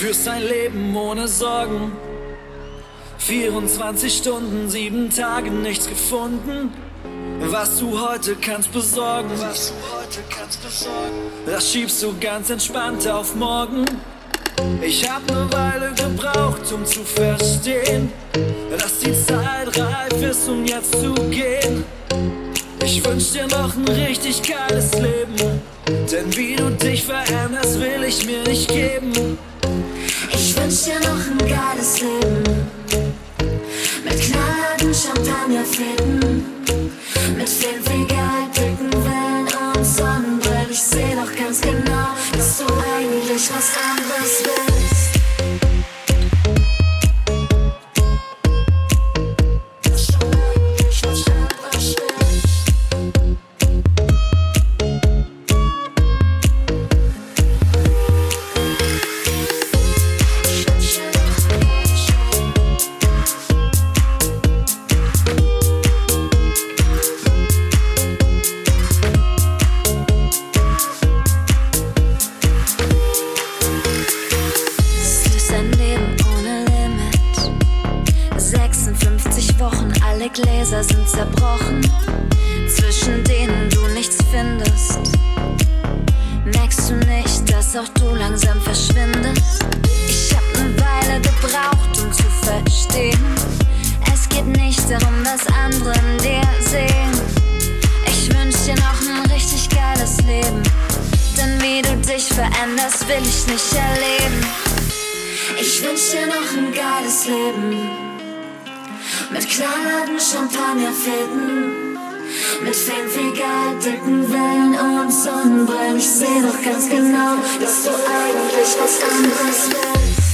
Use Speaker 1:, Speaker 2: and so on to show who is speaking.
Speaker 1: Führst ein Leben ohne Sorgen. 24 Stunden, sieben Tage, nichts gefunden. Was du heute kannst besorgen, was du heute kannst besorgen, das schiebst du ganz entspannt auf morgen. Ich hab ne Weile gebraucht, um zu verstehen, dass die Zeit reif ist, um jetzt zu gehen. Ich wünsch dir noch ein richtig geiles Leben, denn wie du dich veränderst, will ich mir nicht geben.
Speaker 2: Wünsch dir noch ein geiles Leben, mit knallharten Champagnerfäden, mit viel Geld, dicken Wellen und Sonnenbrillen. Ich seh doch ganz genau, dass du eigentlich was 56 Wochen, alle Gläser sind zerbrochen, zwischen denen du nichts findest. Merkst du nicht, dass auch du langsam verschwindest? Ich hab ne Weile gebraucht, um zu verstehen. Es geht nicht darum, was andere in dir sehen. Ich wünsch dir noch ein richtig geiles Leben. Denn wie du dich veränderst, will ich nicht erleben. Ich wünsch dir noch ein geiles Leben. Mit knallharten Champagnerfäden. Mit Geld, dicken Wellen und Sonnenbrillen. Ich seh doch ganz genau, dass du eigentlich was anderes willst.